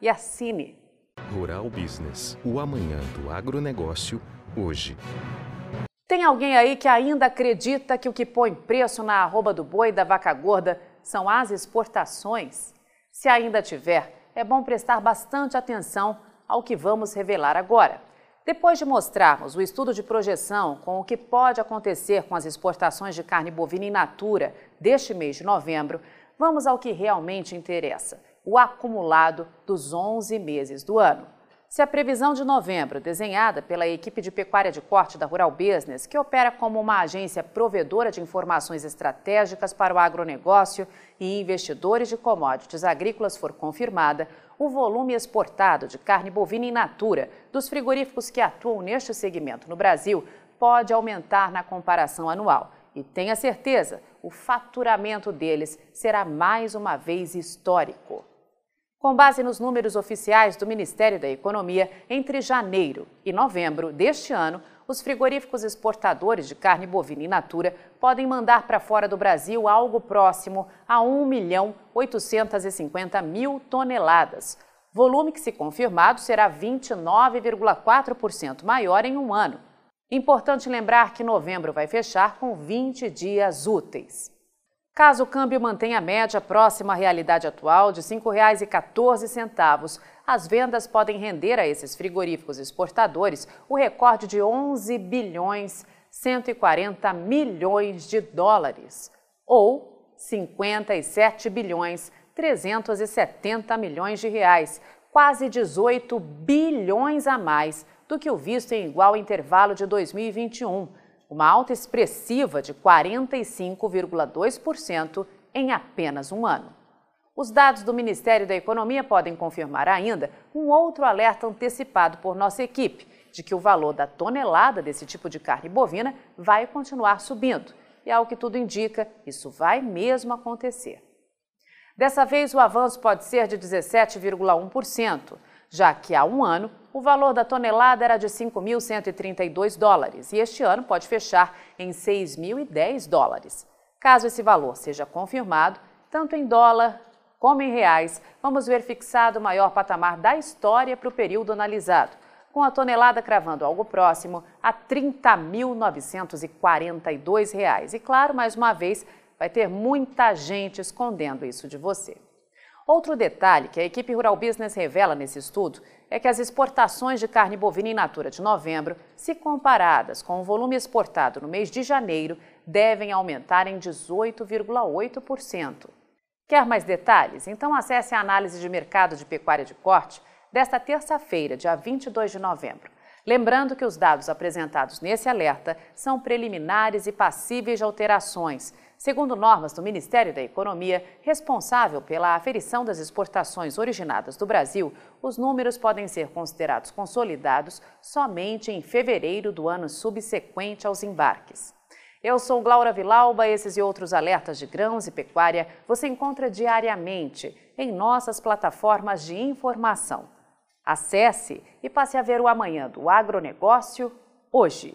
e assine. Rural Business, o amanhã do agronegócio, hoje. Tem alguém aí que ainda acredita que o que põe preço na arroba do boi da vaca gorda são as exportações? Se ainda tiver, é bom prestar bastante atenção ao que vamos revelar agora. Depois de mostrarmos o estudo de projeção com o que pode acontecer com as exportações de carne bovina in natura deste mês de novembro, vamos ao que realmente interessa: o acumulado dos 11 meses do ano. Se a previsão de novembro, desenhada pela equipe de pecuária de corte da Rural Business, que opera como uma agência provedora de informações estratégicas para o agronegócio e investidores de commodities agrícolas, for confirmada, o volume exportado de carne bovina in natura dos frigoríficos que atuam neste segmento no Brasil pode aumentar na comparação anual. E tenha certeza, o faturamento deles será mais uma vez histórico. Com base nos números oficiais do Ministério da Economia, entre janeiro e novembro deste ano, os frigoríficos exportadores de carne bovina in natura podem mandar para fora do Brasil algo próximo a 1 milhão 850 mil toneladas, volume que, se confirmado, será 29,4% maior em um ano. Importante lembrar que novembro vai fechar com 20 dias úteis. Caso o câmbio mantenha a média próxima à realidade atual de R$ 5,14, as vendas podem render a esses frigoríficos exportadores o recorde de 11 bilhões 140 milhões de dólares, ou 57 bilhões 370 milhões de reais, quase 18 bilhões a mais do que o visto em igual intervalo de 2021 uma alta expressiva de 45,2% em apenas um ano. Os dados do Ministério da Economia podem confirmar ainda um outro alerta antecipado por nossa equipe de que o valor da tonelada desse tipo de carne bovina vai continuar subindo. E ao que tudo indica, isso vai mesmo acontecer. Dessa vez, o avanço pode ser de 17,1%, já que há um ano o valor da tonelada era de 5.132 dólares e este ano pode fechar em 6.010 dólares. Caso esse valor seja confirmado, tanto em dólar como em reais, vamos ver fixado o maior patamar da história para o período analisado, com a tonelada cravando algo próximo a R$ 30.942. E claro, mais uma vez, vai ter muita gente escondendo isso de você. Outro detalhe que a equipe Rural Business revela nesse estudo é que as exportações de carne bovina in natura de novembro, se comparadas com o volume exportado no mês de janeiro, devem aumentar em 18,8%. Quer mais detalhes? Então acesse a análise de mercado de pecuária de corte desta terça-feira, dia 22 de novembro. Lembrando que os dados apresentados nesse alerta são preliminares e passíveis de alterações Segundo normas do Ministério da Economia, responsável pela aferição das exportações originadas do Brasil, os números podem ser considerados consolidados somente em fevereiro do ano subsequente aos embarques. Eu sou Glaura Vilauba, esses e outros alertas de grãos e pecuária você encontra diariamente em nossas plataformas de informação. Acesse e passe a ver o amanhã do agronegócio hoje.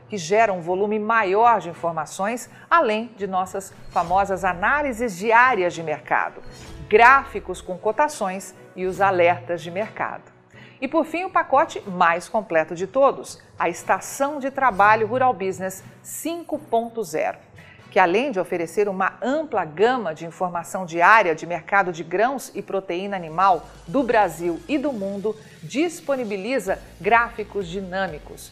que gera um volume maior de informações, além de nossas famosas análises diárias de mercado, gráficos com cotações e os alertas de mercado. E por fim, o pacote mais completo de todos, a Estação de Trabalho Rural Business 5.0, que além de oferecer uma ampla gama de informação diária de mercado de grãos e proteína animal do Brasil e do mundo, disponibiliza gráficos dinâmicos